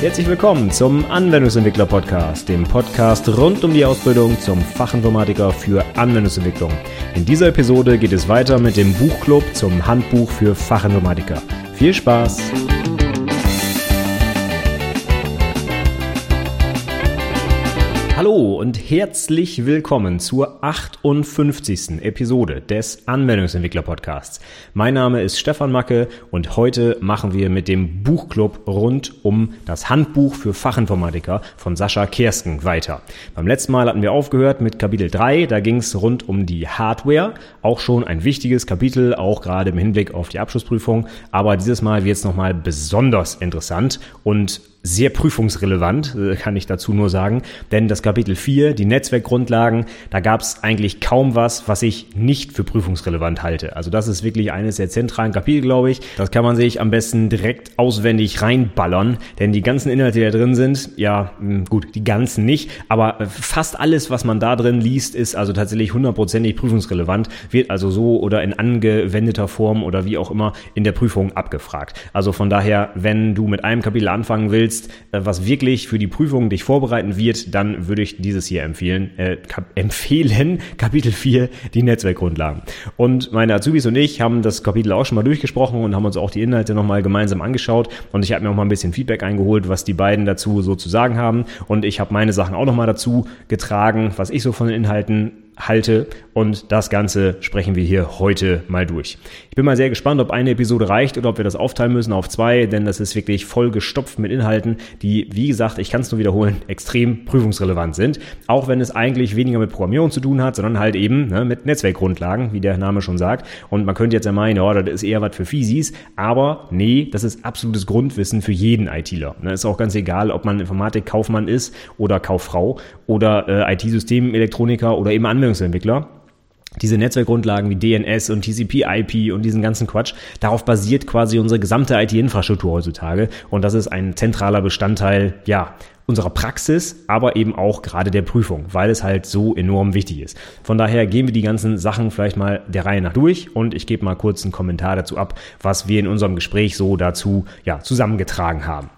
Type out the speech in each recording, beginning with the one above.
Herzlich willkommen zum Anwendungsentwickler Podcast, dem Podcast rund um die Ausbildung zum Fachinformatiker für Anwendungsentwicklung. In dieser Episode geht es weiter mit dem Buchclub zum Handbuch für Fachinformatiker. Viel Spaß! Hallo und herzlich willkommen zur 58. Episode des Anwendungsentwickler Podcasts. Mein Name ist Stefan Macke und heute machen wir mit dem Buchclub rund um das Handbuch für Fachinformatiker von Sascha Kersken weiter. Beim letzten Mal hatten wir aufgehört mit Kapitel 3, da ging es rund um die Hardware, auch schon ein wichtiges Kapitel, auch gerade im Hinblick auf die Abschlussprüfung, aber dieses Mal wird es nochmal besonders interessant und sehr prüfungsrelevant, äh, kann ich dazu nur sagen. Denn das Kapitel 4, die Netzwerkgrundlagen, da gab es eigentlich kaum was, was ich nicht für prüfungsrelevant halte. Also das ist wirklich eines der zentralen Kapitel, glaube ich. Das kann man sich am besten direkt auswendig reinballern, denn die ganzen Inhalte, die da drin sind, ja, hm, gut, die ganzen nicht, aber fast alles, was man da drin liest, ist also tatsächlich hundertprozentig prüfungsrelevant, wird also so oder in angewendeter Form oder wie auch immer in der Prüfung abgefragt. Also von daher, wenn du mit einem Kapitel anfangen willst, willst, äh, was wirklich für die Prüfung dich vorbereiten wird, dann würde ich dieses hier empfehlen, äh, empfehlen, Kapitel 4, die Netzwerkgrundlagen. Und meine Azubis und ich haben das Kapitel auch schon mal durchgesprochen und haben uns auch die Inhalte nochmal gemeinsam angeschaut und ich habe mir auch mal ein bisschen Feedback eingeholt, was die beiden dazu so zu sagen haben und ich habe meine Sachen auch nochmal dazu getragen, was ich so von den Inhalten halte und das Ganze sprechen wir hier heute mal durch. Ich bin mal sehr gespannt, ob eine Episode reicht oder ob wir das aufteilen müssen auf zwei, denn das ist wirklich voll gestopft mit Inhalten, die, wie gesagt, ich kann es nur wiederholen, extrem prüfungsrelevant sind. Auch wenn es eigentlich weniger mit Programmierung zu tun hat, sondern halt eben ne, mit Netzwerkgrundlagen, wie der Name schon sagt. Und man könnte jetzt ja meinen, oh, das ist eher was für Fiesis, aber nee, das ist absolutes Grundwissen für jeden ITler. Ne, ist auch ganz egal, ob man Informatikkaufmann ist oder Kauffrau oder äh, IT-Systemelektroniker oder eben Anwendungsentwickler Anwendungsentwickler diese Netzwerkgrundlagen wie DNS und TCP/IP und diesen ganzen Quatsch, darauf basiert quasi unsere gesamte IT-Infrastruktur heutzutage und das ist ein zentraler Bestandteil, ja, unserer Praxis, aber eben auch gerade der Prüfung, weil es halt so enorm wichtig ist. Von daher gehen wir die ganzen Sachen vielleicht mal der Reihe nach durch und ich gebe mal kurz einen Kommentar dazu ab, was wir in unserem Gespräch so dazu ja, zusammengetragen haben.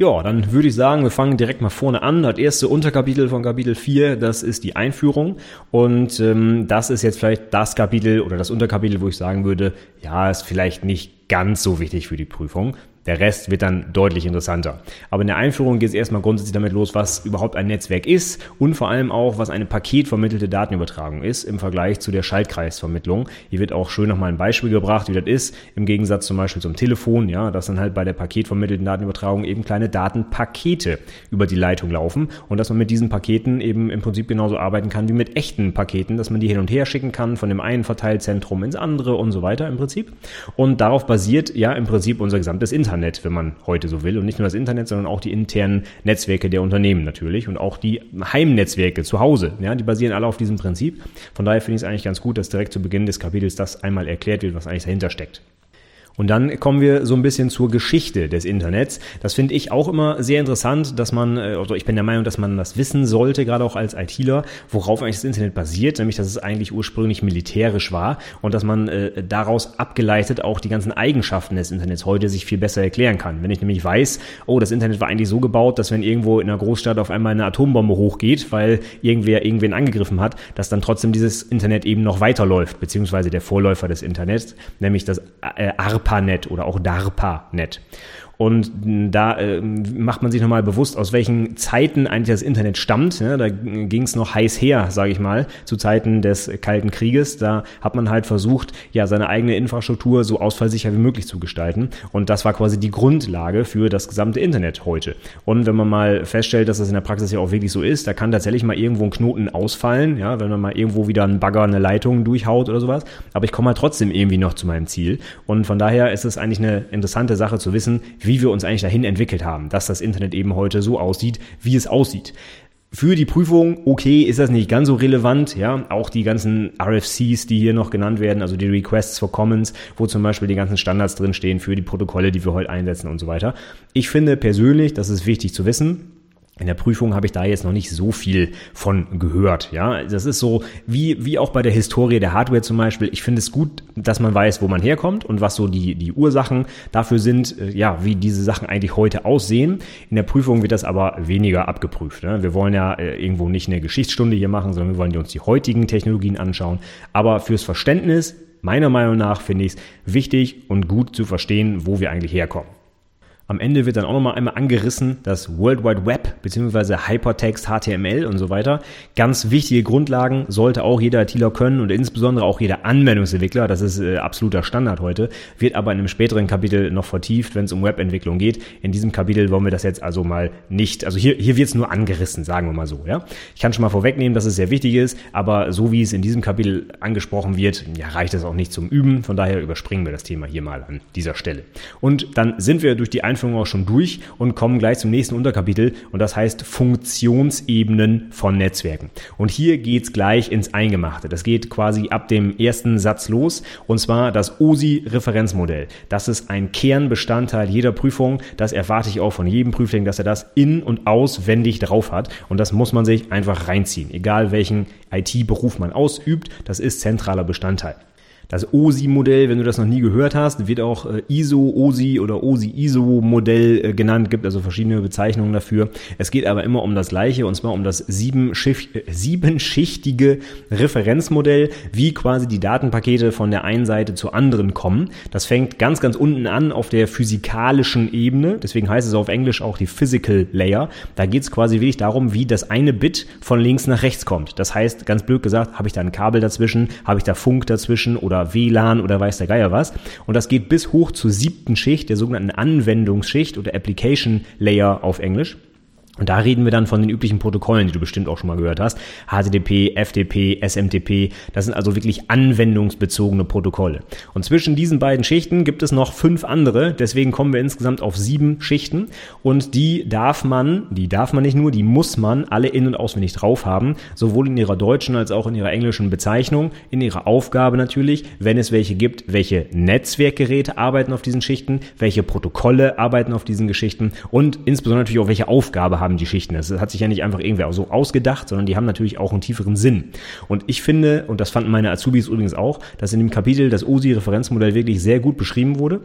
Ja, dann würde ich sagen, wir fangen direkt mal vorne an. Das erste Unterkapitel von Kapitel 4, das ist die Einführung. Und ähm, das ist jetzt vielleicht das Kapitel oder das Unterkapitel, wo ich sagen würde, ja, ist vielleicht nicht ganz so wichtig für die Prüfung. Der Rest wird dann deutlich interessanter. Aber in der Einführung geht es erstmal grundsätzlich damit los, was überhaupt ein Netzwerk ist und vor allem auch, was eine paketvermittelte Datenübertragung ist im Vergleich zu der Schaltkreisvermittlung. Hier wird auch schön nochmal ein Beispiel gebracht, wie das ist, im Gegensatz zum Beispiel zum Telefon, ja, dass dann halt bei der paketvermittelten Datenübertragung eben kleine Datenpakete über die Leitung laufen und dass man mit diesen Paketen eben im Prinzip genauso arbeiten kann wie mit echten Paketen, dass man die hin und her schicken kann von dem einen Verteilzentrum ins andere und so weiter im Prinzip. Und darauf basiert ja im Prinzip unser gesamtes Internet. Internet, wenn man heute so will. Und nicht nur das Internet, sondern auch die internen Netzwerke der Unternehmen natürlich und auch die Heimnetzwerke zu Hause. Ja, die basieren alle auf diesem Prinzip. Von daher finde ich es eigentlich ganz gut, dass direkt zu Beginn des Kapitels das einmal erklärt wird, was eigentlich dahinter steckt. Und dann kommen wir so ein bisschen zur Geschichte des Internets. Das finde ich auch immer sehr interessant, dass man, äh, also ich bin der Meinung, dass man das wissen sollte, gerade auch als ITler, worauf eigentlich das Internet basiert, nämlich dass es eigentlich ursprünglich militärisch war und dass man äh, daraus abgeleitet auch die ganzen Eigenschaften des Internets heute sich viel besser erklären kann. Wenn ich nämlich weiß, oh, das Internet war eigentlich so gebaut, dass wenn irgendwo in einer Großstadt auf einmal eine Atombombe hochgeht, weil irgendwer irgendwen angegriffen hat, dass dann trotzdem dieses Internet eben noch weiterläuft, beziehungsweise der Vorläufer des Internets, nämlich das äh, ARPA ARPANET oder auch DARPANET. Und da äh, macht man sich nochmal bewusst, aus welchen Zeiten eigentlich das Internet stammt. Ja, da ging es noch heiß her, sage ich mal, zu Zeiten des Kalten Krieges. Da hat man halt versucht, ja, seine eigene Infrastruktur so ausfallsicher wie möglich zu gestalten. Und das war quasi die Grundlage für das gesamte Internet heute. Und wenn man mal feststellt, dass das in der Praxis ja auch wirklich so ist, da kann tatsächlich mal irgendwo ein Knoten ausfallen, ja, wenn man mal irgendwo wieder einen Bagger, eine Leitung durchhaut oder sowas. Aber ich komme halt trotzdem irgendwie noch zu meinem Ziel. Und von daher ist es eigentlich eine interessante Sache zu wissen, wie wie wir uns eigentlich dahin entwickelt haben, dass das Internet eben heute so aussieht, wie es aussieht. Für die Prüfung, okay, ist das nicht ganz so relevant, ja, auch die ganzen RFCs, die hier noch genannt werden, also die Requests for Commons, wo zum Beispiel die ganzen Standards drinstehen für die Protokolle, die wir heute einsetzen und so weiter. Ich finde persönlich, das ist wichtig zu wissen, in der Prüfung habe ich da jetzt noch nicht so viel von gehört. Ja, das ist so wie, wie auch bei der Historie der Hardware zum Beispiel. Ich finde es gut, dass man weiß, wo man herkommt und was so die, die Ursachen dafür sind, äh, ja, wie diese Sachen eigentlich heute aussehen. In der Prüfung wird das aber weniger abgeprüft. Ne? Wir wollen ja äh, irgendwo nicht eine Geschichtsstunde hier machen, sondern wir wollen uns die heutigen Technologien anschauen. Aber fürs Verständnis, meiner Meinung nach, finde ich es wichtig und gut zu verstehen, wo wir eigentlich herkommen. Am Ende wird dann auch nochmal einmal angerissen, dass World Wide Web bzw. Hypertext, HTML und so weiter ganz wichtige Grundlagen sollte auch jeder ITler können und insbesondere auch jeder Anwendungsentwickler, das ist äh, absoluter Standard heute, wird aber in einem späteren Kapitel noch vertieft, wenn es um Webentwicklung geht. In diesem Kapitel wollen wir das jetzt also mal nicht, also hier, hier wird es nur angerissen, sagen wir mal so. Ja? Ich kann schon mal vorwegnehmen, dass es sehr wichtig ist, aber so wie es in diesem Kapitel angesprochen wird, ja, reicht es auch nicht zum Üben. Von daher überspringen wir das Thema hier mal an dieser Stelle. Und dann sind wir durch die Einführung Einführung auch schon durch und kommen gleich zum nächsten Unterkapitel und das heißt Funktionsebenen von Netzwerken. Und hier geht's gleich ins Eingemachte. Das geht quasi ab dem ersten Satz los und zwar das OSI-Referenzmodell. Das ist ein Kernbestandteil jeder Prüfung. Das erwarte ich auch von jedem Prüfling, dass er das in- und auswendig drauf hat und das muss man sich einfach reinziehen. Egal welchen IT-Beruf man ausübt, das ist zentraler Bestandteil. Das OSI-Modell, wenn du das noch nie gehört hast, wird auch äh, ISO-OSI oder OSI-ISO-Modell äh, genannt, gibt also verschiedene Bezeichnungen dafür. Es geht aber immer um das gleiche und zwar um das äh, siebenschichtige Referenzmodell, wie quasi die Datenpakete von der einen Seite zur anderen kommen. Das fängt ganz, ganz unten an auf der physikalischen Ebene, deswegen heißt es auf Englisch auch die Physical Layer. Da geht es quasi wirklich darum, wie das eine Bit von links nach rechts kommt. Das heißt, ganz blöd gesagt, habe ich da ein Kabel dazwischen, habe ich da Funk dazwischen oder oder WLAN oder weiß der Geier was. Und das geht bis hoch zur siebten Schicht, der sogenannten Anwendungsschicht oder Application Layer auf Englisch. Und da reden wir dann von den üblichen Protokollen, die du bestimmt auch schon mal gehört hast. HTTP, FTP, SMTP, das sind also wirklich anwendungsbezogene Protokolle. Und zwischen diesen beiden Schichten gibt es noch fünf andere, deswegen kommen wir insgesamt auf sieben Schichten. Und die darf man, die darf man nicht nur, die muss man alle in- und auswendig drauf haben, sowohl in ihrer deutschen als auch in ihrer englischen Bezeichnung, in ihrer Aufgabe natürlich, wenn es welche gibt, welche Netzwerkgeräte arbeiten auf diesen Schichten, welche Protokolle arbeiten auf diesen Geschichten und insbesondere natürlich auch welche Aufgabe haben die Schichten. Das hat sich ja nicht einfach irgendwer so ausgedacht, sondern die haben natürlich auch einen tieferen Sinn. Und ich finde, und das fanden meine Azubis übrigens auch, dass in dem Kapitel das OSI-Referenzmodell wirklich sehr gut beschrieben wurde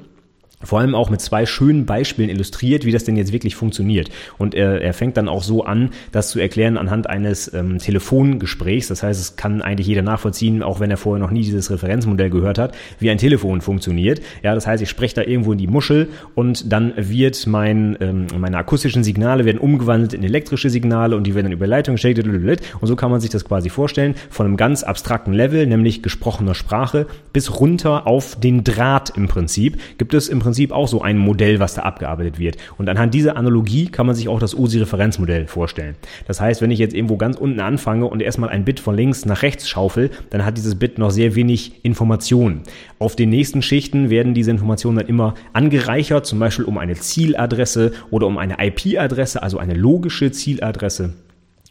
vor allem auch mit zwei schönen Beispielen illustriert, wie das denn jetzt wirklich funktioniert. Und er, er fängt dann auch so an, das zu erklären anhand eines ähm, Telefongesprächs. Das heißt, es kann eigentlich jeder nachvollziehen, auch wenn er vorher noch nie dieses Referenzmodell gehört hat, wie ein Telefon funktioniert. Ja, das heißt, ich spreche da irgendwo in die Muschel und dann wird mein, ähm, meine akustischen Signale werden umgewandelt in elektrische Signale und die werden dann über Leitung geschickt. Und so kann man sich das quasi vorstellen, von einem ganz abstrakten Level, nämlich gesprochener Sprache, bis runter auf den Draht im Prinzip, gibt es im Prinzip auch so ein Modell, was da abgearbeitet wird. Und anhand dieser Analogie kann man sich auch das OSI-Referenzmodell vorstellen. Das heißt, wenn ich jetzt irgendwo ganz unten anfange und erstmal ein Bit von links nach rechts schaufel, dann hat dieses Bit noch sehr wenig Informationen. Auf den nächsten Schichten werden diese Informationen dann immer angereichert, zum Beispiel um eine Zieladresse oder um eine IP-Adresse, also eine logische Zieladresse.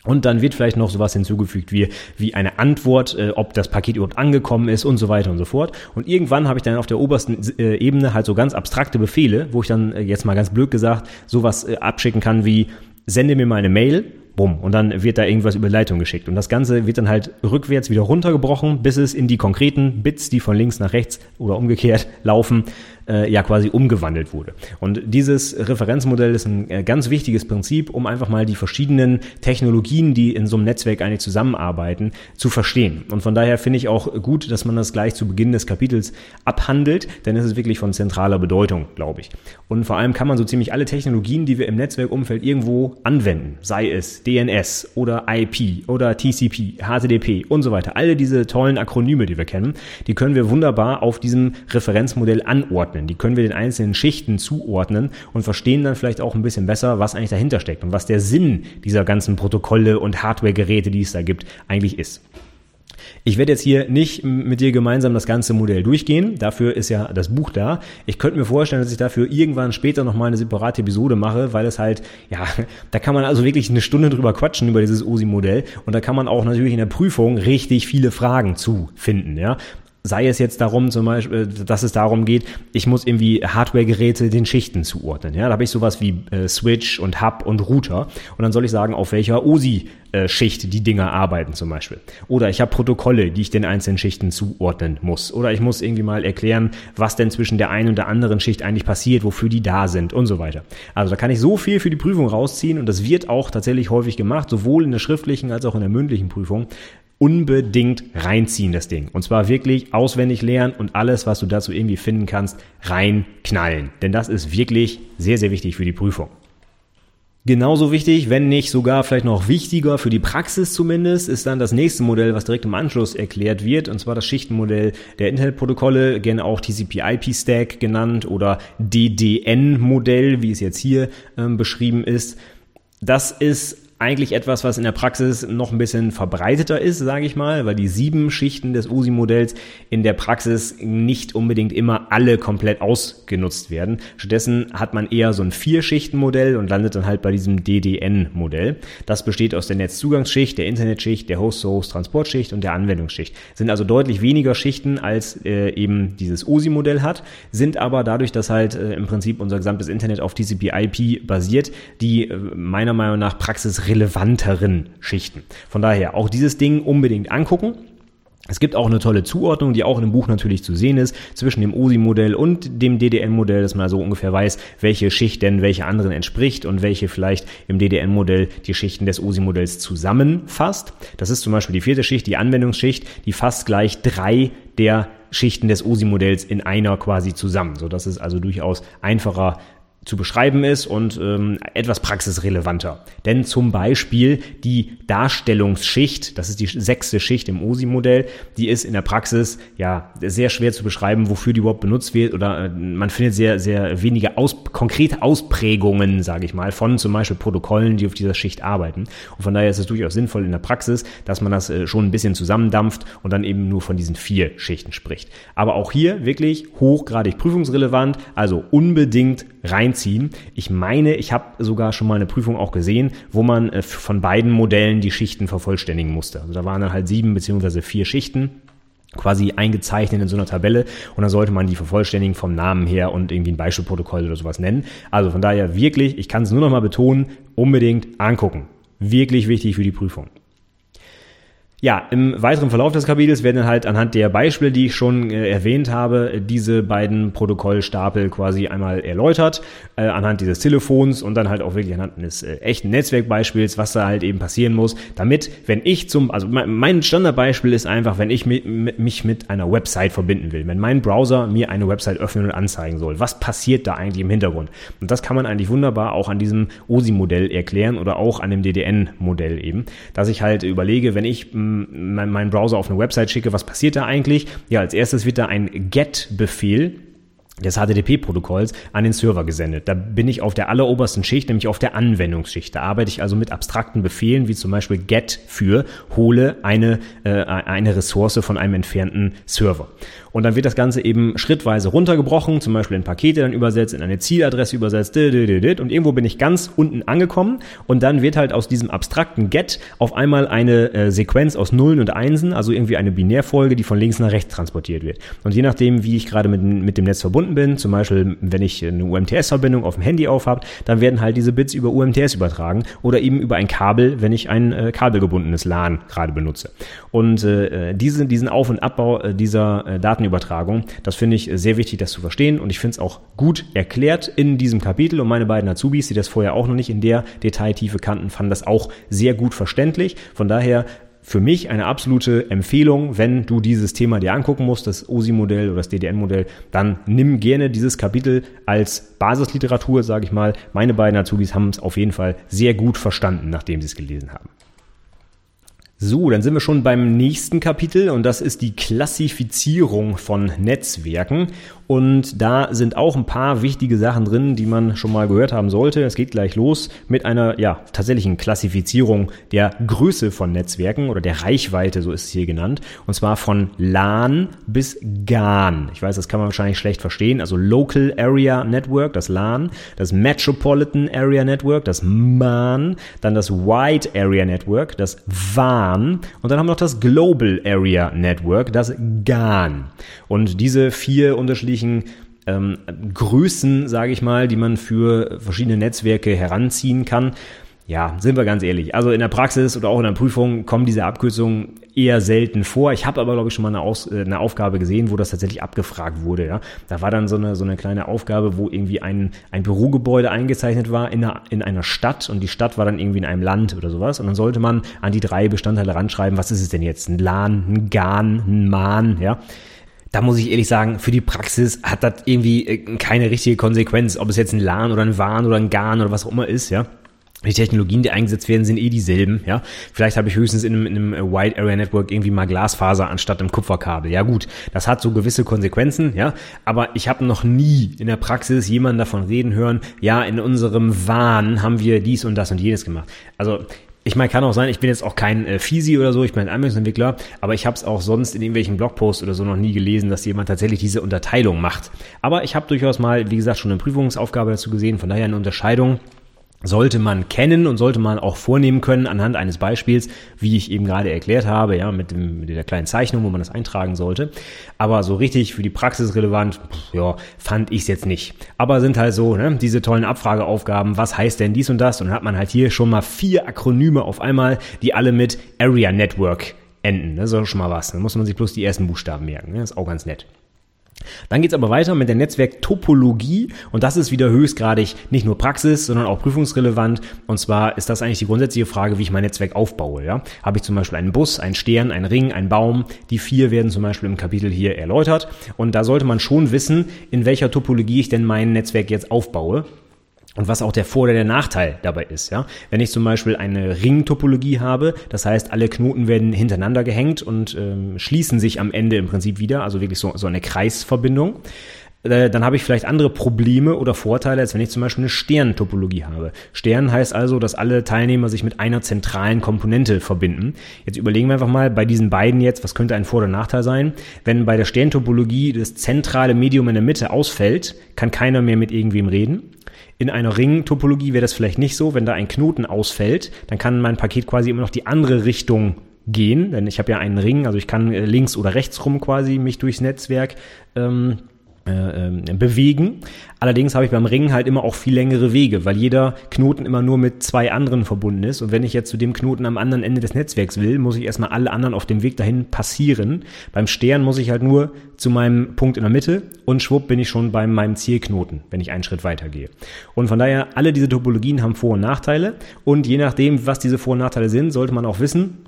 Und dann wird vielleicht noch sowas hinzugefügt wie, wie eine Antwort, äh, ob das Paket überhaupt angekommen ist und so weiter und so fort. Und irgendwann habe ich dann auf der obersten äh, Ebene halt so ganz abstrakte Befehle, wo ich dann äh, jetzt mal ganz blöd gesagt sowas äh, abschicken kann wie sende mir mal eine Mail bumm, und dann wird da irgendwas über Leitung geschickt. Und das Ganze wird dann halt rückwärts wieder runtergebrochen, bis es in die konkreten Bits, die von links nach rechts oder umgekehrt laufen, äh, ja quasi umgewandelt wurde. Und dieses Referenzmodell ist ein äh, ganz wichtiges Prinzip, um einfach mal die verschiedenen Technologien, die in so einem Netzwerk eigentlich zusammenarbeiten, zu verstehen. Und von daher finde ich auch gut, dass man das gleich zu Beginn des Kapitels abhandelt, denn es ist wirklich von zentraler Bedeutung, glaube ich. Und vor allem kann man so ziemlich alle Technologien, die wir im Netzwerkumfeld irgendwo anwenden, sei es DNS oder IP oder TCP, HTTP und so weiter, alle diese tollen Akronyme, die wir kennen, die können wir wunderbar auf diesem Referenzmodell anordnen zuordnen. Die können wir den einzelnen Schichten zuordnen und verstehen dann vielleicht auch ein bisschen besser, was eigentlich dahinter steckt und was der Sinn dieser ganzen Protokolle und Hardware-Geräte, die es da gibt, eigentlich ist. Ich werde jetzt hier nicht mit dir gemeinsam das ganze Modell durchgehen. Dafür ist ja das Buch da. Ich könnte mir vorstellen, dass ich dafür irgendwann später nochmal eine separate Episode mache, weil es halt, ja, da kann man also wirklich eine Stunde drüber quatschen über dieses OSI-Modell und da kann man auch natürlich in der Prüfung richtig viele Fragen zu finden, ja. Sei es jetzt darum zum Beispiel, dass es darum geht, ich muss irgendwie Hardware-Geräte den Schichten zuordnen. Ja, da habe ich sowas wie äh, Switch und Hub und Router und dann soll ich sagen, auf welcher OSI-Schicht die Dinger arbeiten zum Beispiel. Oder ich habe Protokolle, die ich den einzelnen Schichten zuordnen muss. Oder ich muss irgendwie mal erklären, was denn zwischen der einen und der anderen Schicht eigentlich passiert, wofür die da sind und so weiter. Also da kann ich so viel für die Prüfung rausziehen und das wird auch tatsächlich häufig gemacht, sowohl in der schriftlichen als auch in der mündlichen Prüfung unbedingt reinziehen, das Ding. Und zwar wirklich auswendig lernen und alles, was du dazu irgendwie finden kannst, reinknallen. Denn das ist wirklich sehr, sehr wichtig für die Prüfung. Genauso wichtig, wenn nicht sogar vielleicht noch wichtiger für die Praxis zumindest, ist dann das nächste Modell, was direkt im Anschluss erklärt wird, und zwar das Schichtenmodell der Internetprotokolle, gerne auch TCP/IP-Stack genannt oder DDN-Modell, wie es jetzt hier ähm, beschrieben ist. Das ist eigentlich etwas, was in der Praxis noch ein bisschen verbreiteter ist, sage ich mal, weil die sieben Schichten des USI-Modells in der Praxis nicht unbedingt immer alle komplett ausgenutzt werden. Stattdessen hat man eher so ein Vier-Schichten-Modell und landet dann halt bei diesem DDN-Modell. Das besteht aus der Netzzugangsschicht, der Internetschicht, der Host-to-Host-Transportschicht und der Anwendungsschicht. Sind also deutlich weniger Schichten als äh, eben dieses USI-Modell hat, sind aber dadurch, dass halt äh, im Prinzip unser gesamtes Internet auf TCP/IP basiert, die äh, meiner Meinung nach Praxis relevanteren Schichten. Von daher auch dieses Ding unbedingt angucken. Es gibt auch eine tolle Zuordnung, die auch in dem Buch natürlich zu sehen ist, zwischen dem OSI-Modell und dem DDN-Modell, dass man also ungefähr weiß, welche Schicht denn welche anderen entspricht und welche vielleicht im DDN-Modell die Schichten des OSI-Modells zusammenfasst. Das ist zum Beispiel die vierte Schicht, die Anwendungsschicht, die fasst gleich drei der Schichten des OSI-Modells in einer quasi zusammen, so dass es also durchaus einfacher zu beschreiben ist und ähm, etwas praxisrelevanter. Denn zum Beispiel die Darstellungsschicht, das ist die sechste Schicht im OSI-Modell, die ist in der Praxis ja sehr schwer zu beschreiben, wofür die überhaupt benutzt wird oder äh, man findet sehr, sehr wenige aus, konkrete Ausprägungen, sage ich mal, von zum Beispiel Protokollen, die auf dieser Schicht arbeiten. Und von daher ist es durchaus sinnvoll in der Praxis, dass man das äh, schon ein bisschen zusammendampft und dann eben nur von diesen vier Schichten spricht. Aber auch hier wirklich hochgradig prüfungsrelevant, also unbedingt reinziehen. Ich meine, ich habe sogar schon mal eine Prüfung auch gesehen, wo man äh, von beiden Modellen die Schichten vervollständigen musste. Also da waren dann halt sieben beziehungsweise vier Schichten quasi eingezeichnet in so einer Tabelle und dann sollte man die vervollständigen vom Namen her und irgendwie ein Beispielprotokoll oder sowas nennen. Also von daher wirklich, ich kann es nur noch mal betonen, unbedingt angucken. Wirklich wichtig für die Prüfung. Ja, im weiteren Verlauf des Kapitels werden dann halt anhand der Beispiele, die ich schon äh, erwähnt habe, diese beiden Protokollstapel quasi einmal erläutert, äh, anhand dieses Telefons und dann halt auch wirklich anhand eines äh, echten Netzwerkbeispiels, was da halt eben passieren muss, damit, wenn ich zum, also mein Standardbeispiel ist einfach, wenn ich mit, mich mit einer Website verbinden will, wenn mein Browser mir eine Website öffnen und anzeigen soll, was passiert da eigentlich im Hintergrund? Und das kann man eigentlich wunderbar auch an diesem OSI-Modell erklären oder auch an dem DDN-Modell eben, dass ich halt überlege, wenn ich meinen Browser auf eine Website schicke, was passiert da eigentlich? Ja, als erstes wird da ein GET-Befehl des HTTP-Protokolls an den Server gesendet. Da bin ich auf der allerobersten Schicht, nämlich auf der Anwendungsschicht. Da arbeite ich also mit abstrakten Befehlen, wie zum Beispiel get für hole eine, äh, eine Ressource von einem entfernten Server. Und dann wird das Ganze eben schrittweise runtergebrochen, zum Beispiel in Pakete dann übersetzt, in eine Zieladresse übersetzt, und irgendwo bin ich ganz unten angekommen und dann wird halt aus diesem abstrakten Get auf einmal eine äh, Sequenz aus Nullen und Einsen, also irgendwie eine Binärfolge, die von links nach rechts transportiert wird. Und je nachdem, wie ich gerade mit, mit dem Netz verbunden bin, zum Beispiel wenn ich eine UMTS-Verbindung auf dem Handy aufhab, dann werden halt diese Bits über UMTS übertragen oder eben über ein Kabel, wenn ich ein äh, kabelgebundenes LAN gerade benutze. Und äh, diese, diesen Auf- und Abbau äh, dieser äh, Daten Datenübertragung. Das finde ich sehr wichtig, das zu verstehen und ich finde es auch gut erklärt in diesem Kapitel und meine beiden Azubis, die das vorher auch noch nicht in der Detailtiefe kannten, fanden das auch sehr gut verständlich. Von daher für mich eine absolute Empfehlung, wenn du dieses Thema dir angucken musst, das OSI-Modell oder das DDN-Modell, dann nimm gerne dieses Kapitel als Basisliteratur, sage ich mal. Meine beiden Azubis haben es auf jeden Fall sehr gut verstanden, nachdem sie es gelesen haben. So, dann sind wir schon beim nächsten Kapitel und das ist die Klassifizierung von Netzwerken. Und da sind auch ein paar wichtige Sachen drin, die man schon mal gehört haben sollte. Es geht gleich los mit einer, ja, tatsächlichen Klassifizierung der Größe von Netzwerken oder der Reichweite, so ist es hier genannt. Und zwar von LAN bis GAN. Ich weiß, das kann man wahrscheinlich schlecht verstehen. Also Local Area Network, das LAN, das Metropolitan Area Network, das MAN, dann das Wide Area Network, das WAN und dann haben wir noch das Global Area Network, das GAN. Und diese vier unterschiedlichen ähm, Größen, sage ich mal, die man für verschiedene Netzwerke heranziehen kann, ja, sind wir ganz ehrlich. Also in der Praxis oder auch in der Prüfung kommen diese Abkürzungen eher selten vor. Ich habe aber, glaube ich, schon mal eine, Aus, äh, eine Aufgabe gesehen, wo das tatsächlich abgefragt wurde. Ja? Da war dann so eine, so eine kleine Aufgabe, wo irgendwie ein, ein Bürogebäude eingezeichnet war in einer, in einer Stadt und die Stadt war dann irgendwie in einem Land oder sowas. Und dann sollte man an die drei Bestandteile ranschreiben, was ist es denn jetzt? Ein LAN, ein GAN, ein MAN, ja da muss ich ehrlich sagen, für die Praxis hat das irgendwie äh, keine richtige Konsequenz, ob es jetzt ein LAN oder ein WAN oder ein GAN oder was auch immer ist, ja. Die Technologien, die eingesetzt werden, sind eh dieselben, ja. Vielleicht habe ich höchstens in einem, in einem Wide Area Network irgendwie mal Glasfaser anstatt einem Kupferkabel. Ja gut, das hat so gewisse Konsequenzen, ja. Aber ich habe noch nie in der Praxis jemanden davon reden hören, ja, in unserem Wahn haben wir dies und das und jenes gemacht. Also ich meine, kann auch sein, ich bin jetzt auch kein äh, Fisi oder so, ich bin ein Anwendungsentwickler, aber ich habe es auch sonst in irgendwelchen Blogposts oder so noch nie gelesen, dass jemand tatsächlich diese Unterteilung macht. Aber ich habe durchaus mal, wie gesagt, schon eine Prüfungsaufgabe dazu gesehen, von daher eine Unterscheidung sollte man kennen und sollte man auch vornehmen können anhand eines Beispiels, wie ich eben gerade erklärt habe, ja, mit, dem, mit der kleinen Zeichnung, wo man das eintragen sollte. Aber so richtig für die Praxis relevant, ja, fand ich es jetzt nicht. Aber sind halt so, ne, diese tollen Abfrageaufgaben, was heißt denn dies und das? Und dann hat man halt hier schon mal vier Akronyme auf einmal, die alle mit Area Network enden. Das ist auch schon mal was. Dann muss man sich bloß die ersten Buchstaben merken. Ne? Das ist auch ganz nett. Dann geht's aber weiter mit der Netzwerktopologie und das ist wieder höchstgradig nicht nur Praxis, sondern auch prüfungsrelevant. Und zwar ist das eigentlich die grundsätzliche Frage, wie ich mein Netzwerk aufbaue. Ja? Habe ich zum Beispiel einen Bus, einen Stern, einen Ring, einen Baum? Die vier werden zum Beispiel im Kapitel hier erläutert. Und da sollte man schon wissen, in welcher Topologie ich denn mein Netzwerk jetzt aufbaue und was auch der Vor- oder der Nachteil dabei ist. Ja? Wenn ich zum Beispiel eine Ringtopologie habe, das heißt, alle Knoten werden hintereinander gehängt und ähm, schließen sich am Ende im Prinzip wieder, also wirklich so, so eine Kreisverbindung, äh, dann habe ich vielleicht andere Probleme oder Vorteile, als wenn ich zum Beispiel eine Sterntopologie habe. Stern heißt also, dass alle Teilnehmer sich mit einer zentralen Komponente verbinden. Jetzt überlegen wir einfach mal bei diesen beiden jetzt, was könnte ein Vor- oder Nachteil sein? Wenn bei der Sterntopologie das zentrale Medium in der Mitte ausfällt, kann keiner mehr mit irgendwem reden. In einer Ring-Topologie wäre das vielleicht nicht so. Wenn da ein Knoten ausfällt, dann kann mein Paket quasi immer noch die andere Richtung gehen, denn ich habe ja einen Ring, also ich kann äh, links oder rechts rum quasi mich durchs Netzwerk ähm, äh, ähm, bewegen. Allerdings habe ich beim Ringen halt immer auch viel längere Wege, weil jeder Knoten immer nur mit zwei anderen verbunden ist. Und wenn ich jetzt zu dem Knoten am anderen Ende des Netzwerks will, muss ich erstmal alle anderen auf dem Weg dahin passieren. Beim Stern muss ich halt nur zu meinem Punkt in der Mitte und schwupp bin ich schon bei meinem Zielknoten, wenn ich einen Schritt weiter gehe. Und von daher, alle diese Topologien haben Vor- und Nachteile. Und je nachdem, was diese Vor- und Nachteile sind, sollte man auch wissen,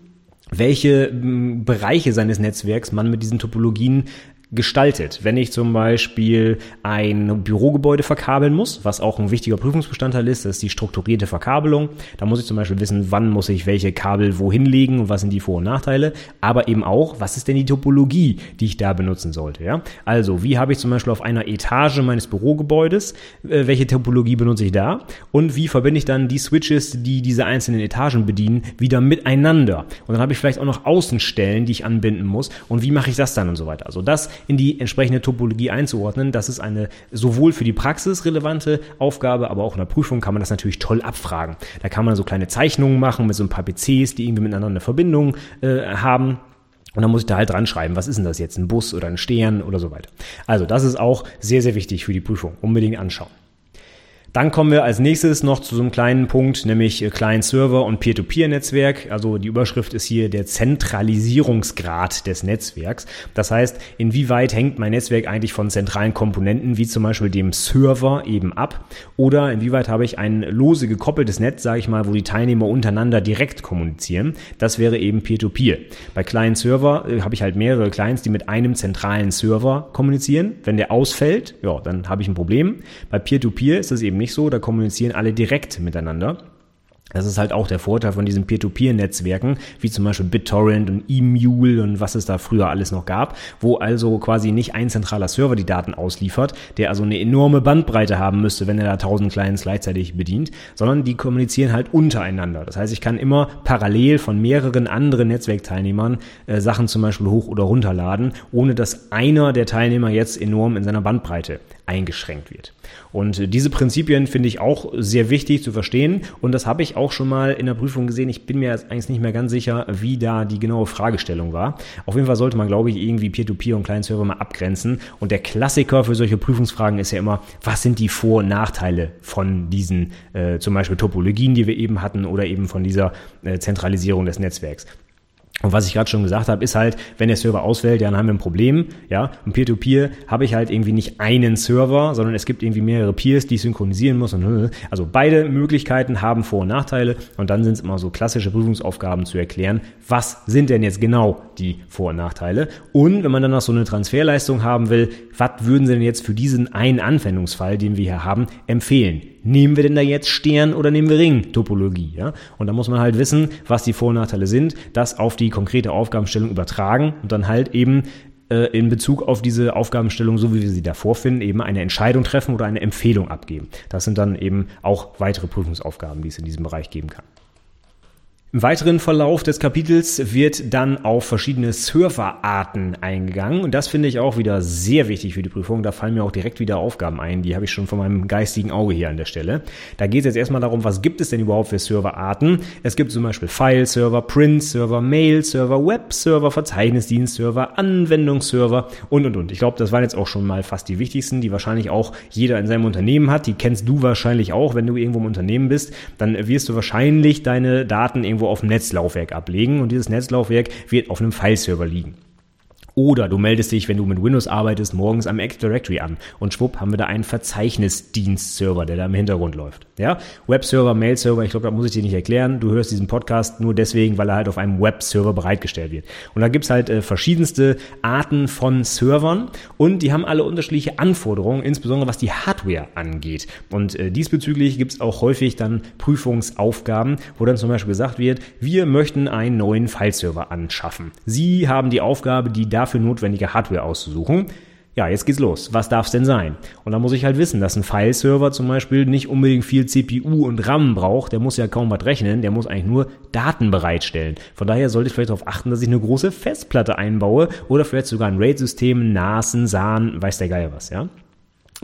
welche Bereiche seines Netzwerks man mit diesen Topologien gestaltet. Wenn ich zum Beispiel ein Bürogebäude verkabeln muss, was auch ein wichtiger Prüfungsbestandteil ist, das ist die strukturierte Verkabelung. Da muss ich zum Beispiel wissen, wann muss ich welche Kabel wohin legen und was sind die Vor- und Nachteile. Aber eben auch, was ist denn die Topologie, die ich da benutzen sollte. Ja? Also, wie habe ich zum Beispiel auf einer Etage meines Bürogebäudes, äh, welche Topologie benutze ich da? Und wie verbinde ich dann die Switches, die diese einzelnen Etagen bedienen, wieder miteinander? Und dann habe ich vielleicht auch noch Außenstellen, die ich anbinden muss. Und wie mache ich das dann und so weiter? Also das in die entsprechende Topologie einzuordnen. Das ist eine sowohl für die Praxis relevante Aufgabe, aber auch in der Prüfung kann man das natürlich toll abfragen. Da kann man so kleine Zeichnungen machen mit so ein paar PCs, die irgendwie miteinander eine Verbindung äh, haben. Und dann muss ich da halt dran schreiben, was ist denn das jetzt, ein Bus oder ein Stern oder so weiter. Also das ist auch sehr, sehr wichtig für die Prüfung. Unbedingt anschauen. Dann kommen wir als nächstes noch zu so einem kleinen Punkt, nämlich äh, Client-Server und Peer-to-Peer-Netzwerk. Also die Überschrift ist hier der Zentralisierungsgrad des Netzwerks. Das heißt, inwieweit hängt mein Netzwerk eigentlich von zentralen Komponenten, wie zum Beispiel dem Server eben ab? Oder inwieweit habe ich ein lose gekoppeltes Netz, sage ich mal, wo die Teilnehmer untereinander direkt kommunizieren? Das wäre eben Peer-to-Peer. Bei Client-Server äh, habe ich halt mehrere Clients, die mit einem zentralen Server kommunizieren. Wenn der ausfällt, ja, dann habe ich ein Problem. Bei Peer-to-Peer -Peer ist es eben nicht nicht so, da kommunizieren alle direkt miteinander. Das ist halt auch der Vorteil von diesen Peer-to-Peer-Netzwerken, wie zum Beispiel BitTorrent und eMule und was es da früher alles noch gab, wo also quasi nicht ein zentraler Server die Daten ausliefert, der also eine enorme Bandbreite haben müsste, wenn er da tausend Clients gleichzeitig bedient, sondern die kommunizieren halt untereinander. Das heißt, ich kann immer parallel von mehreren anderen Netzwerkteilnehmern äh, Sachen zum Beispiel hoch oder runterladen, ohne dass einer der Teilnehmer jetzt enorm in seiner Bandbreite eingeschränkt wird. Und diese Prinzipien finde ich auch sehr wichtig zu verstehen und das habe ich auch schon mal in der Prüfung gesehen. Ich bin mir jetzt eigentlich nicht mehr ganz sicher, wie da die genaue Fragestellung war. Auf jeden Fall sollte man, glaube ich, irgendwie Peer-to-Peer -Peer und Client-Server mal abgrenzen. Und der Klassiker für solche Prüfungsfragen ist ja immer, was sind die Vor- und Nachteile von diesen äh, zum Beispiel Topologien, die wir eben hatten oder eben von dieser äh, Zentralisierung des Netzwerks. Und was ich gerade schon gesagt habe, ist halt, wenn der Server ausfällt, dann haben wir ein Problem. Ja, und Peer-to-Peer habe ich halt irgendwie nicht einen Server, sondern es gibt irgendwie mehrere Peers, die ich synchronisieren muss. Und, äh, also beide Möglichkeiten haben Vor- und Nachteile. Und dann sind es immer so klassische Prüfungsaufgaben zu erklären, was sind denn jetzt genau die Vor- und Nachteile. Und wenn man dann noch so eine Transferleistung haben will, was würden Sie denn jetzt für diesen einen Anwendungsfall, den wir hier haben, empfehlen? Nehmen wir denn da jetzt Stern oder nehmen wir Ring-Topologie? Ja? Und da muss man halt wissen, was die Vor- und Nachteile sind, das auf die konkrete Aufgabenstellung übertragen und dann halt eben äh, in Bezug auf diese Aufgabenstellung, so wie wir sie da vorfinden, eben eine Entscheidung treffen oder eine Empfehlung abgeben. Das sind dann eben auch weitere Prüfungsaufgaben, die es in diesem Bereich geben kann. Im weiteren Verlauf des Kapitels wird dann auf verschiedene Serverarten eingegangen und das finde ich auch wieder sehr wichtig für die Prüfung. Da fallen mir auch direkt wieder Aufgaben ein, die habe ich schon von meinem geistigen Auge hier an der Stelle. Da geht es jetzt erstmal darum, was gibt es denn überhaupt für Serverarten? Es gibt zum Beispiel File-Server, Print-Server, Mail-Server, Web-Server, Verzeichnisdienst-Server, Anwendungsserver und und und. Ich glaube, das waren jetzt auch schon mal fast die wichtigsten, die wahrscheinlich auch jeder in seinem Unternehmen hat. Die kennst du wahrscheinlich auch, wenn du irgendwo im Unternehmen bist. Dann wirst du wahrscheinlich deine Daten irgendwo auf dem Netzlaufwerk ablegen und dieses Netzlaufwerk wird auf einem File-Server liegen. Oder du meldest dich, wenn du mit Windows arbeitest, morgens am Active Directory an und schwupp haben wir da einen Verzeichnisdienst-Server, der da im Hintergrund läuft. Ja, Webserver, Mail-Server, ich glaube, da muss ich dir nicht erklären. Du hörst diesen Podcast nur deswegen, weil er halt auf einem Webserver bereitgestellt wird. Und da gibt's halt äh, verschiedenste Arten von Servern und die haben alle unterschiedliche Anforderungen, insbesondere was die Hardware angeht. Und äh, diesbezüglich gibt's auch häufig dann Prüfungsaufgaben, wo dann zum Beispiel gesagt wird, wir möchten einen neuen File-Server anschaffen. Sie haben die Aufgabe, die da dafür notwendige Hardware auszusuchen. Ja, jetzt geht's los. Was darf's denn sein? Und da muss ich halt wissen, dass ein File-Server zum Beispiel nicht unbedingt viel CPU und RAM braucht. Der muss ja kaum was rechnen. Der muss eigentlich nur Daten bereitstellen. Von daher sollte ich vielleicht darauf achten, dass ich eine große Festplatte einbaue oder vielleicht sogar ein RAID-System, NAS, SAN, weiß der Geil was, ja?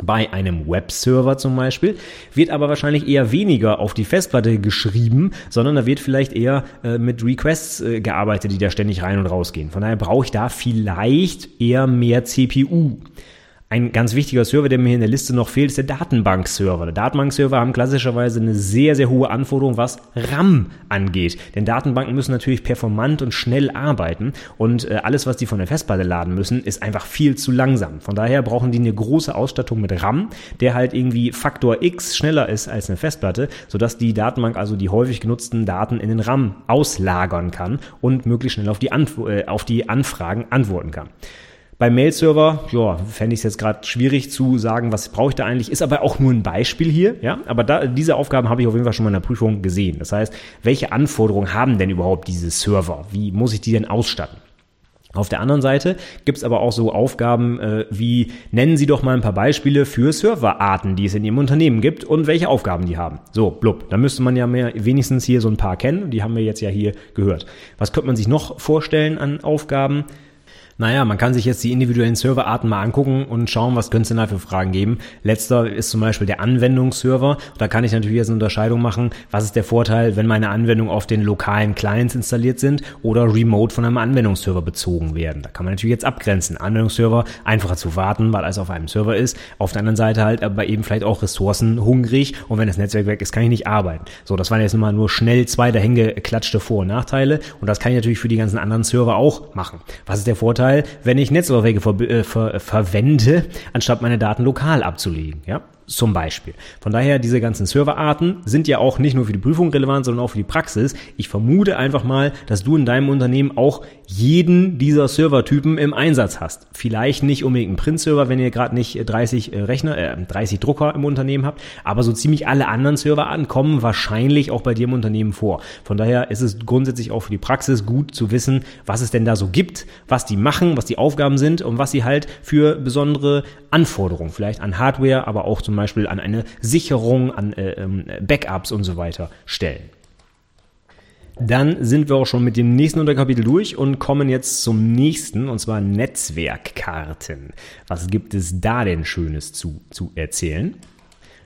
Bei einem Webserver zum Beispiel wird aber wahrscheinlich eher weniger auf die Festplatte geschrieben, sondern da wird vielleicht eher äh, mit Requests äh, gearbeitet, die da ständig rein und raus gehen. Von daher brauche ich da vielleicht eher mehr CPU. Ein ganz wichtiger Server, der mir hier in der Liste noch fehlt, ist der Datenbank-Server. Datenbank-Server haben klassischerweise eine sehr, sehr hohe Anforderung, was RAM angeht. Denn Datenbanken müssen natürlich performant und schnell arbeiten und äh, alles, was die von der Festplatte laden müssen, ist einfach viel zu langsam. Von daher brauchen die eine große Ausstattung mit RAM, der halt irgendwie Faktor X schneller ist als eine Festplatte, sodass die Datenbank also die häufig genutzten Daten in den RAM auslagern kann und möglichst schnell auf die, Antwo äh, auf die Anfragen antworten kann. Beim Mail-Server, ja, fände ich es jetzt gerade schwierig zu sagen, was brauche ich da eigentlich, ist aber auch nur ein Beispiel hier, ja, aber da, diese Aufgaben habe ich auf jeden Fall schon mal in der Prüfung gesehen. Das heißt, welche Anforderungen haben denn überhaupt diese Server? Wie muss ich die denn ausstatten? Auf der anderen Seite gibt es aber auch so Aufgaben äh, wie, nennen Sie doch mal ein paar Beispiele für Serverarten, die es in Ihrem Unternehmen gibt und welche Aufgaben die haben. So, blub, da müsste man ja mehr, wenigstens hier so ein paar kennen, die haben wir jetzt ja hier gehört. Was könnte man sich noch vorstellen an Aufgaben? Naja, man kann sich jetzt die individuellen Serverarten mal angucken und schauen, was könnte es denn da für Fragen geben. Letzter ist zum Beispiel der Anwendungsserver. Da kann ich natürlich jetzt eine Unterscheidung machen. Was ist der Vorteil, wenn meine Anwendungen auf den lokalen Clients installiert sind oder remote von einem Anwendungsserver bezogen werden? Da kann man natürlich jetzt abgrenzen. Anwendungsserver einfacher zu warten, weil alles auf einem Server ist. Auf der anderen Seite halt aber eben vielleicht auch ressourcenhungrig und wenn das Netzwerk weg ist, kann ich nicht arbeiten. So, das waren jetzt mal nur schnell zwei dahingeklatschte Vor- und Nachteile und das kann ich natürlich für die ganzen anderen Server auch machen. Was ist der Vorteil? Vorteil, wenn ich Netzlaufwerke ver äh, ver verwende, anstatt meine Daten lokal abzulegen. Ja? Zum Beispiel. Von daher, diese ganzen Serverarten sind ja auch nicht nur für die Prüfung relevant, sondern auch für die Praxis. Ich vermute einfach mal, dass du in deinem Unternehmen auch jeden dieser Servertypen im Einsatz hast. Vielleicht nicht unbedingt einen Print-Server, wenn ihr gerade nicht 30 äh, Rechner, äh, 30 Drucker im Unternehmen habt, aber so ziemlich alle anderen Serverarten kommen wahrscheinlich auch bei dir im Unternehmen vor. Von daher ist es grundsätzlich auch für die Praxis gut zu wissen, was es denn da so gibt, was die machen, was die Aufgaben sind und was sie halt für besondere Anforderungen, vielleicht an Hardware, aber auch zum Beispiel an eine Sicherung, an äh, ähm, Backups und so weiter stellen. Dann sind wir auch schon mit dem nächsten Unterkapitel durch und kommen jetzt zum nächsten, und zwar Netzwerkkarten. Was gibt es da denn Schönes zu, zu erzählen?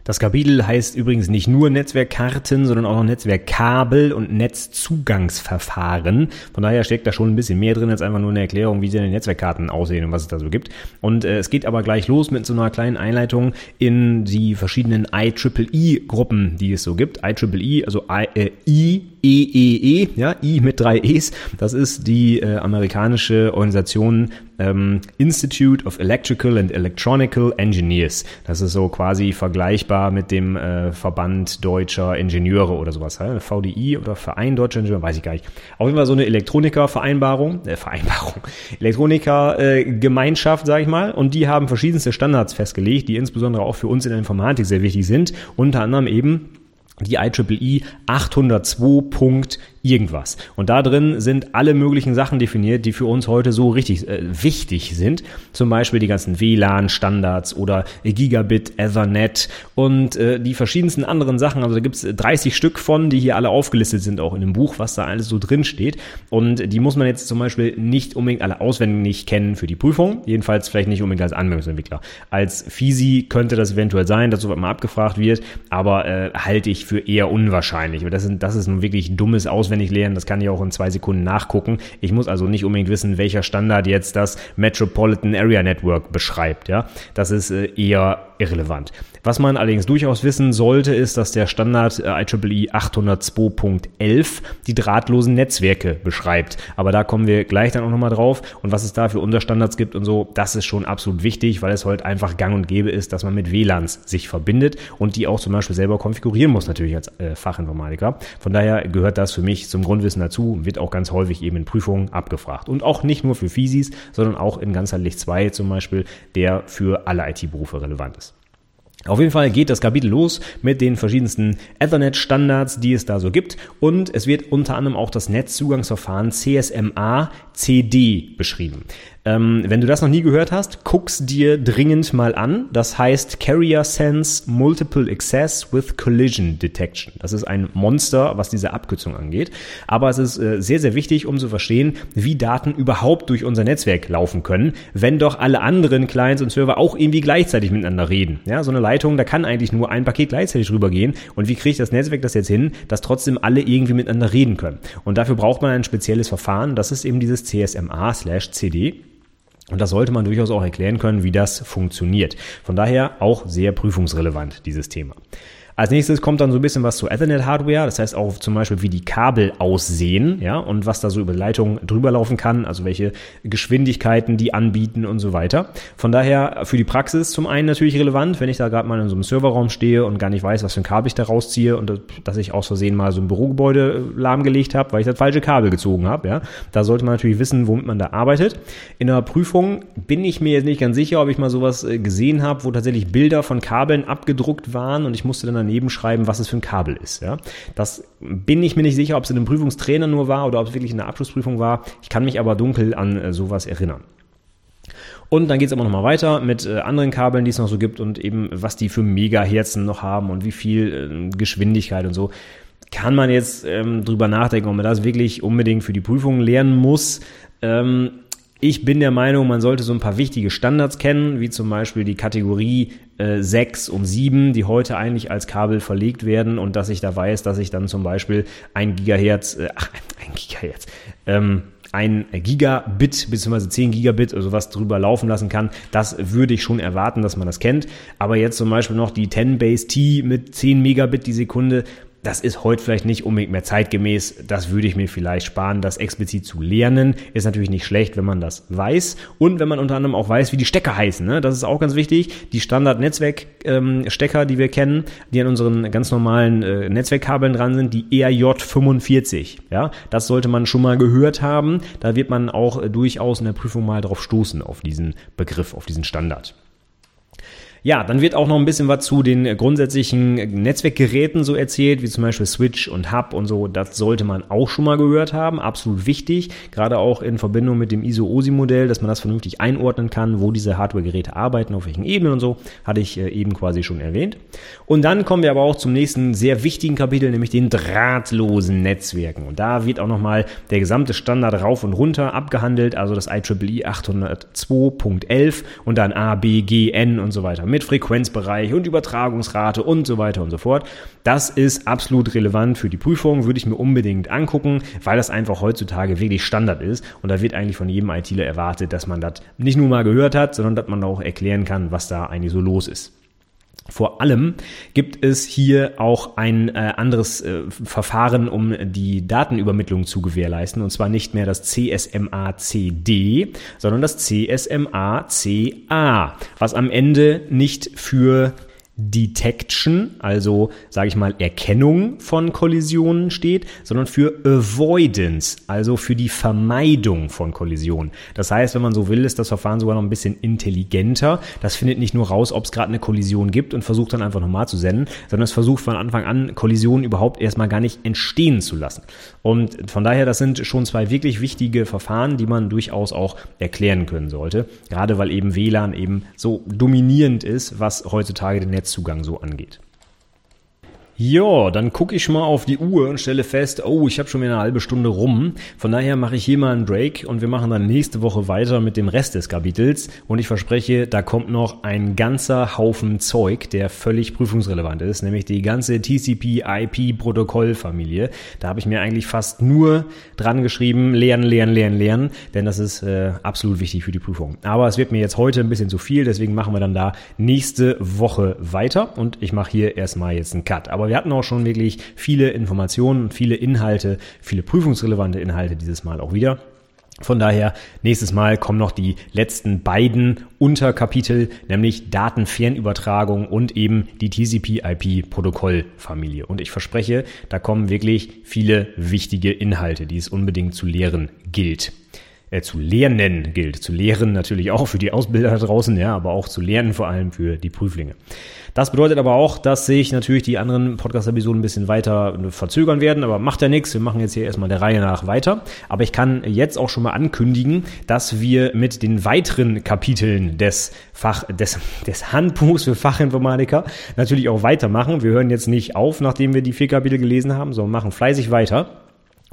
Das Kapitel heißt übrigens nicht nur Netzwerkkarten, sondern auch noch Netzwerkkabel und Netzzugangsverfahren. Von daher steckt da schon ein bisschen mehr drin als einfach nur eine Erklärung, wie die Netzwerkkarten aussehen und was es da so gibt. Und äh, es geht aber gleich los mit so einer kleinen Einleitung in die verschiedenen IEEE-Gruppen, die es so gibt. IEEE, also I, äh, I IEEE, e, ja, I mit drei E's. Das ist die äh, amerikanische Organisation ähm, Institute of Electrical and Electronical Engineers. Das ist so quasi vergleichbar mit dem äh, Verband deutscher Ingenieure oder sowas. Ja? VDI oder Verein deutscher Ingenieure, weiß ich gar nicht. Auf jeden Fall so eine Elektroniker-Vereinbarung, äh, Vereinbarung, Elektroniker-Gemeinschaft, sage ich mal. Und die haben verschiedenste Standards festgelegt, die insbesondere auch für uns in der Informatik sehr wichtig sind. Unter anderem eben die IEEE 802 irgendwas. Und da drin sind alle möglichen Sachen definiert, die für uns heute so richtig äh, wichtig sind. Zum Beispiel die ganzen WLAN-Standards oder Gigabit, Ethernet und äh, die verschiedensten anderen Sachen. Also da gibt's 30 Stück von, die hier alle aufgelistet sind, auch in dem Buch, was da alles so drin steht. Und die muss man jetzt zum Beispiel nicht unbedingt alle auswendig kennen für die Prüfung. Jedenfalls vielleicht nicht unbedingt als Anwendungsentwickler. Als Fisi könnte das eventuell sein, dass sowas mal abgefragt wird, aber äh, halte ich für eher unwahrscheinlich. Das, sind, das ist nun wirklich dummes Auswendig auswendig lernen, das kann ich auch in zwei Sekunden nachgucken. Ich muss also nicht unbedingt wissen, welcher Standard jetzt das Metropolitan Area Network beschreibt. Ja, das ist äh, eher irrelevant. Was man allerdings durchaus wissen sollte, ist, dass der Standard äh, IEEE 802.11 die drahtlosen Netzwerke beschreibt. Aber da kommen wir gleich dann auch nochmal drauf. Und was es da für Unterstandards gibt und so, das ist schon absolut wichtig, weil es heute einfach gang und gäbe ist, dass man mit WLANs sich verbindet und die auch zum Beispiel selber konfigurieren muss, natürlich als äh, Fachinformatiker. Von daher gehört das für mich zum Grundwissen dazu, wird auch ganz häufig eben in Prüfungen abgefragt. Und auch nicht nur für Physis, sondern auch in ganzheitlich 2 zum Beispiel, der für alle IT-Berufe relevant ist. Auf jeden Fall geht das Kapitel los mit den verschiedensten Ethernet-Standards, die es da so gibt. Und es wird unter anderem auch das Netzzugangsverfahren CSMA CD beschrieben. Ähm, wenn du das noch nie gehört hast, guck's dir dringend mal an. Das heißt Carrier Sense Multiple Access with Collision Detection. Das ist ein Monster, was diese Abkürzung angeht. Aber es ist äh, sehr, sehr wichtig, um zu verstehen, wie Daten überhaupt durch unser Netzwerk laufen können, wenn doch alle anderen Clients und Server auch irgendwie gleichzeitig miteinander reden. Ja, so eine Leitung, da kann eigentlich nur ein Paket gleichzeitig rübergehen. Und wie kriegt das Netzwerk das jetzt hin, dass trotzdem alle irgendwie miteinander reden können? Und dafür braucht man ein spezielles Verfahren. Das ist eben dieses CSMA slash CD. Und das sollte man durchaus auch erklären können, wie das funktioniert. Von daher auch sehr prüfungsrelevant, dieses Thema. Als nächstes kommt dann so ein bisschen was zu Ethernet-Hardware, das heißt auch zum Beispiel, wie die Kabel aussehen, ja, und was da so über Leitungen drüber laufen kann, also welche Geschwindigkeiten die anbieten und so weiter. Von daher für die Praxis zum einen natürlich relevant, wenn ich da gerade mal in so einem Serverraum stehe und gar nicht weiß, was für ein Kabel ich da rausziehe und dass ich aus Versehen mal so ein Bürogebäude lahmgelegt habe, weil ich das falsche Kabel gezogen habe, ja. Da sollte man natürlich wissen, womit man da arbeitet. In der Prüfung bin ich mir jetzt nicht ganz sicher, ob ich mal sowas äh, gesehen habe, wo tatsächlich Bilder von Kabeln abgedruckt waren und ich musste dann daneben schreiben, was es für ein Kabel ist. Ja? Das bin ich mir nicht sicher, ob es in einem Prüfungstrainer nur war oder ob es wirklich in der Abschlussprüfung war. Ich kann mich aber dunkel an äh, sowas erinnern. Und dann geht es aber nochmal weiter mit äh, anderen Kabeln, die es noch so gibt und eben, was die für Megaherzen noch haben und wie viel äh, Geschwindigkeit und so. Kann man jetzt ähm, drüber nachdenken, ob man das wirklich unbedingt für die Prüfungen lernen muss. Ähm, ich bin der Meinung, man sollte so ein paar wichtige Standards kennen, wie zum Beispiel die Kategorie äh, 6 und 7, die heute eigentlich als Kabel verlegt werden und dass ich da weiß, dass ich dann zum Beispiel ein Gigahertz, äh, ach, ein Gigahertz, ähm, ein Gigabit bzw. 10 Gigabit oder sowas drüber laufen lassen kann, das würde ich schon erwarten, dass man das kennt. Aber jetzt zum Beispiel noch die 10 Base T mit 10 Megabit die Sekunde, das ist heute vielleicht nicht unbedingt mehr zeitgemäß. Das würde ich mir vielleicht sparen, das explizit zu lernen. Ist natürlich nicht schlecht, wenn man das weiß. Und wenn man unter anderem auch weiß, wie die Stecker heißen. Ne? Das ist auch ganz wichtig. Die Standard-Netzwerkstecker, die wir kennen, die an unseren ganz normalen äh, Netzwerkkabeln dran sind, die ERJ45. Ja, das sollte man schon mal gehört haben. Da wird man auch äh, durchaus in der Prüfung mal drauf stoßen, auf diesen Begriff, auf diesen Standard. Ja, dann wird auch noch ein bisschen was zu den grundsätzlichen Netzwerkgeräten so erzählt, wie zum Beispiel Switch und Hub und so. Das sollte man auch schon mal gehört haben. Absolut wichtig. Gerade auch in Verbindung mit dem ISO-OSI-Modell, dass man das vernünftig einordnen kann, wo diese Hardware-Geräte arbeiten, auf welchen Ebenen und so. Hatte ich äh, eben quasi schon erwähnt. Und dann kommen wir aber auch zum nächsten sehr wichtigen Kapitel, nämlich den drahtlosen Netzwerken. Und da wird auch nochmal der gesamte Standard rauf und runter abgehandelt, also das IEEE 802.11 und dann A, B, G, N und so weiter mit Frequenzbereich und Übertragungsrate und so weiter und so fort. Das ist absolut relevant für die Prüfung, würde ich mir unbedingt angucken, weil das einfach heutzutage wirklich Standard ist und da wird eigentlich von jedem ITler erwartet, dass man das nicht nur mal gehört hat, sondern dass man auch erklären kann, was da eigentlich so los ist. Vor allem gibt es hier auch ein äh, anderes äh, Verfahren, um die Datenübermittlung zu gewährleisten, und zwar nicht mehr das CSMA-CD, sondern das CSMA-CA, was am Ende nicht für Detection, also sage ich mal Erkennung von Kollisionen steht, sondern für Avoidance, also für die Vermeidung von Kollisionen. Das heißt, wenn man so will, ist das Verfahren sogar noch ein bisschen intelligenter. Das findet nicht nur raus, ob es gerade eine Kollision gibt und versucht dann einfach nochmal zu senden, sondern es versucht von Anfang an Kollisionen überhaupt erstmal gar nicht entstehen zu lassen. Und von daher, das sind schon zwei wirklich wichtige Verfahren, die man durchaus auch erklären können sollte. Gerade weil eben WLAN eben so dominierend ist, was heutzutage den Netz Netzzugang so angeht. Ja, dann gucke ich mal auf die Uhr und stelle fest, oh, ich habe schon wieder eine halbe Stunde rum. Von daher mache ich hier mal einen Break und wir machen dann nächste Woche weiter mit dem Rest des Kapitels. Und ich verspreche, da kommt noch ein ganzer Haufen Zeug, der völlig prüfungsrelevant ist, nämlich die ganze TCP-IP-Protokollfamilie. Da habe ich mir eigentlich fast nur dran geschrieben, lernen, lernen, lernen, lernen, denn das ist äh, absolut wichtig für die Prüfung. Aber es wird mir jetzt heute ein bisschen zu viel, deswegen machen wir dann da nächste Woche weiter und ich mache hier erstmal jetzt einen Cut. Aber wir hatten auch schon wirklich viele Informationen, viele Inhalte, viele prüfungsrelevante Inhalte dieses Mal auch wieder. Von daher, nächstes Mal kommen noch die letzten beiden Unterkapitel, nämlich Datenfernübertragung und eben die TCP-IP-Protokollfamilie. Und ich verspreche, da kommen wirklich viele wichtige Inhalte, die es unbedingt zu lehren gilt äh, zu lernen gilt. Zu lehren natürlich auch für die Ausbilder da draußen, ja, aber auch zu lernen vor allem für die Prüflinge. Das bedeutet aber auch, dass sich natürlich die anderen Podcast-Episoden ein bisschen weiter verzögern werden, aber macht ja nichts. Wir machen jetzt hier erstmal der Reihe nach weiter. Aber ich kann jetzt auch schon mal ankündigen, dass wir mit den weiteren Kapiteln des Fach, des, des Handbuchs für Fachinformatiker natürlich auch weitermachen. Wir hören jetzt nicht auf, nachdem wir die vier Kapitel gelesen haben, sondern machen fleißig weiter.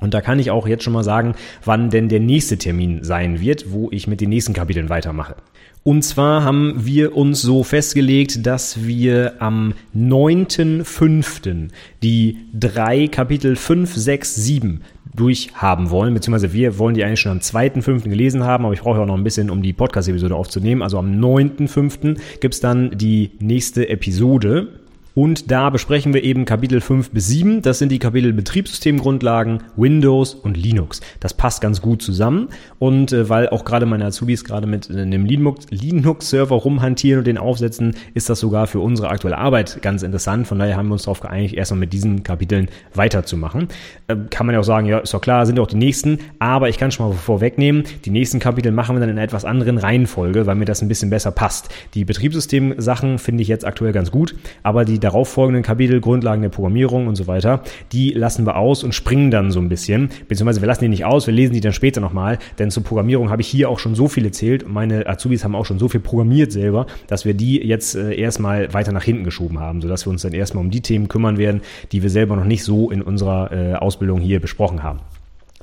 Und da kann ich auch jetzt schon mal sagen, wann denn der nächste Termin sein wird, wo ich mit den nächsten Kapiteln weitermache. Und zwar haben wir uns so festgelegt, dass wir am 9.5. die drei Kapitel 5, 6, 7 durchhaben wollen, beziehungsweise wir wollen die eigentlich schon am 2.5. gelesen haben, aber ich brauche auch noch ein bisschen, um die Podcast-Episode aufzunehmen. Also am 9.5. gibt's dann die nächste Episode und da besprechen wir eben Kapitel 5 bis 7. Das sind die Kapitel Betriebssystemgrundlagen, Windows und Linux. Das passt ganz gut zusammen. Und äh, weil auch gerade meine Azubis gerade mit äh, einem Linux-Server rumhantieren und den aufsetzen, ist das sogar für unsere aktuelle Arbeit ganz interessant. Von daher haben wir uns darauf geeinigt, erstmal mit diesen Kapiteln weiterzumachen. Äh, kann man ja auch sagen, ja, ist doch klar, sind auch die nächsten. Aber ich kann schon mal vorwegnehmen, die nächsten Kapitel machen wir dann in einer etwas anderen Reihenfolge, weil mir das ein bisschen besser passt. Die Betriebssystem-Sachen finde ich jetzt aktuell ganz gut, aber die darauffolgenden Kapitel, Grundlagen der Programmierung und so weiter, die lassen wir aus und springen dann so ein bisschen. Beziehungsweise wir lassen die nicht aus, wir lesen die dann später nochmal, denn zur Programmierung habe ich hier auch schon so viel erzählt. Meine Azubis haben auch schon so viel programmiert selber, dass wir die jetzt äh, erstmal weiter nach hinten geschoben haben, sodass wir uns dann erstmal um die Themen kümmern werden, die wir selber noch nicht so in unserer äh, Ausbildung hier besprochen haben.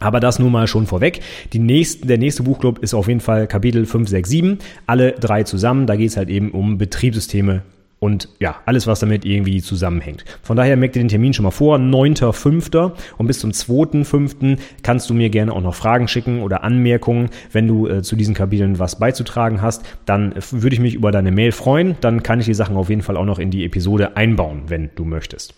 Aber das nun mal schon vorweg. Die nächsten, der nächste Buchclub ist auf jeden Fall Kapitel 5, 6, 7. Alle drei zusammen. Da geht es halt eben um Betriebssysteme und ja, alles, was damit irgendwie zusammenhängt. Von daher merkt ihr den Termin schon mal vor, 9.5. und bis zum 2.5. kannst du mir gerne auch noch Fragen schicken oder Anmerkungen, wenn du äh, zu diesen Kapiteln was beizutragen hast. Dann äh, würde ich mich über deine Mail freuen. Dann kann ich die Sachen auf jeden Fall auch noch in die Episode einbauen, wenn du möchtest.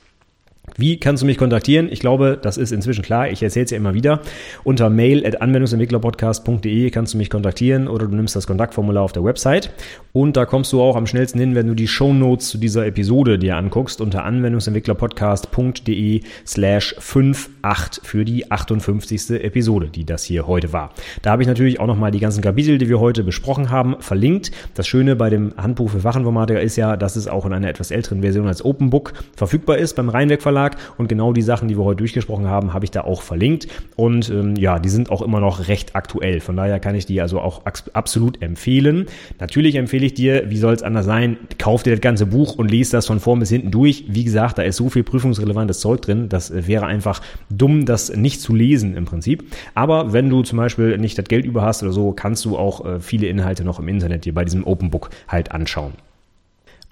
Wie kannst du mich kontaktieren? Ich glaube, das ist inzwischen klar. Ich erzähle es ja immer wieder. Unter mail at anwendungsentwicklerpodcast.de kannst du mich kontaktieren oder du nimmst das Kontaktformular auf der Website. Und da kommst du auch am schnellsten hin, wenn du die Show Notes zu dieser Episode dir anguckst unter anwendungsentwicklerpodcast.de slash 58 für die 58. Episode, die das hier heute war. Da habe ich natürlich auch nochmal die ganzen Kapitel, die wir heute besprochen haben, verlinkt. Das Schöne bei dem Handbuch für Fachinformatiker ist ja, dass es auch in einer etwas älteren Version als Open Book verfügbar ist beim Rheinweg Verlag und genau die Sachen, die wir heute durchgesprochen haben, habe ich da auch verlinkt und ähm, ja, die sind auch immer noch recht aktuell. Von daher kann ich die also auch absolut empfehlen. Natürlich empfehle ich dir, wie soll es anders sein, kauf dir das ganze Buch und lies das von vorn bis hinten durch. Wie gesagt, da ist so viel prüfungsrelevantes Zeug drin, das wäre einfach dumm, das nicht zu lesen im Prinzip. Aber wenn du zum Beispiel nicht das Geld über hast oder so, kannst du auch äh, viele Inhalte noch im Internet dir bei diesem Open Book halt anschauen.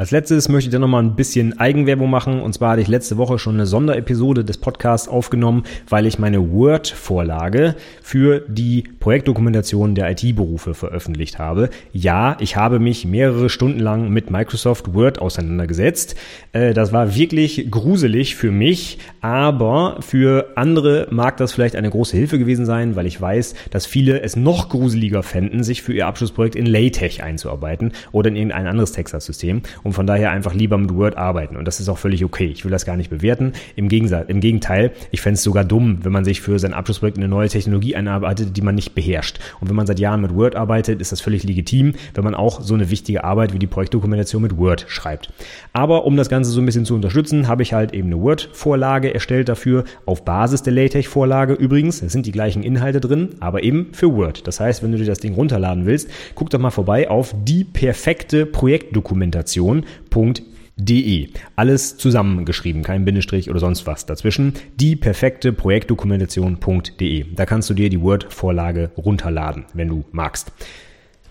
Als letztes möchte ich dann nochmal ein bisschen Eigenwerbung machen. Und zwar hatte ich letzte Woche schon eine Sonderepisode des Podcasts aufgenommen, weil ich meine Word-Vorlage für die Projektdokumentation der IT-Berufe veröffentlicht habe. Ja, ich habe mich mehrere Stunden lang mit Microsoft Word auseinandergesetzt. Äh, das war wirklich gruselig für mich, aber für andere mag das vielleicht eine große Hilfe gewesen sein, weil ich weiß, dass viele es noch gruseliger fänden, sich für ihr Abschlussprojekt in LaTeX einzuarbeiten oder in irgendein anderes Texas-System von daher einfach lieber mit Word arbeiten. Und das ist auch völlig okay. Ich will das gar nicht bewerten. Im, Gegensatz, im Gegenteil, ich fände es sogar dumm, wenn man sich für sein Abschlussprojekt eine neue Technologie einarbeitet, die man nicht beherrscht. Und wenn man seit Jahren mit Word arbeitet, ist das völlig legitim, wenn man auch so eine wichtige Arbeit wie die Projektdokumentation mit Word schreibt. Aber um das Ganze so ein bisschen zu unterstützen, habe ich halt eben eine Word-Vorlage erstellt dafür, auf Basis der LaTeX-Vorlage übrigens. Es sind die gleichen Inhalte drin, aber eben für Word. Das heißt, wenn du dir das Ding runterladen willst, guck doch mal vorbei auf die perfekte Projektdokumentation Projektdokumentation.de. Alles zusammengeschrieben, kein Bindestrich oder sonst was dazwischen. Die perfekte Projektdokumentation.de. Da kannst du dir die Word-Vorlage runterladen, wenn du magst.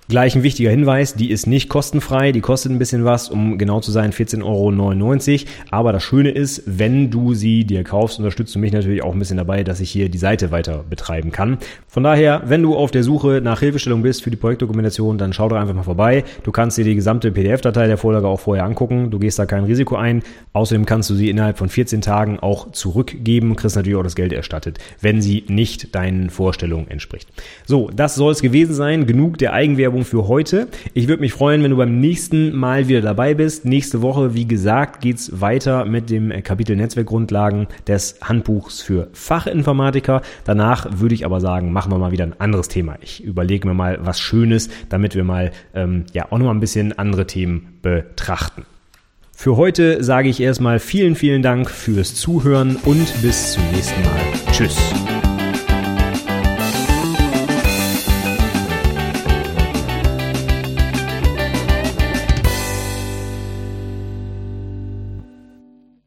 Gleich ein wichtiger Hinweis, die ist nicht kostenfrei, die kostet ein bisschen was, um genau zu sein 14,99 Euro. Aber das Schöne ist, wenn du sie dir kaufst, unterstützt du mich natürlich auch ein bisschen dabei, dass ich hier die Seite weiter betreiben kann. Von daher, wenn du auf der Suche nach Hilfestellung bist für die Projektdokumentation, dann schau doch einfach mal vorbei. Du kannst dir die gesamte PDF-Datei der Vorlage auch vorher angucken. Du gehst da kein Risiko ein. Außerdem kannst du sie innerhalb von 14 Tagen auch zurückgeben, kriegst natürlich auch das Geld erstattet, wenn sie nicht deinen Vorstellungen entspricht. So, das soll es gewesen sein. Genug der Eigenwerbung Werbung für heute. Ich würde mich freuen, wenn du beim nächsten Mal wieder dabei bist. Nächste Woche, wie gesagt, geht's weiter mit dem Kapitel Netzwerkgrundlagen des Handbuchs für Fachinformatiker. Danach würde ich aber sagen, machen wir mal wieder ein anderes Thema. Ich überlege mir mal was Schönes, damit wir mal ähm, ja auch noch mal ein bisschen andere Themen betrachten. Für heute sage ich erstmal vielen, vielen Dank fürs Zuhören und bis zum nächsten Mal. Tschüss.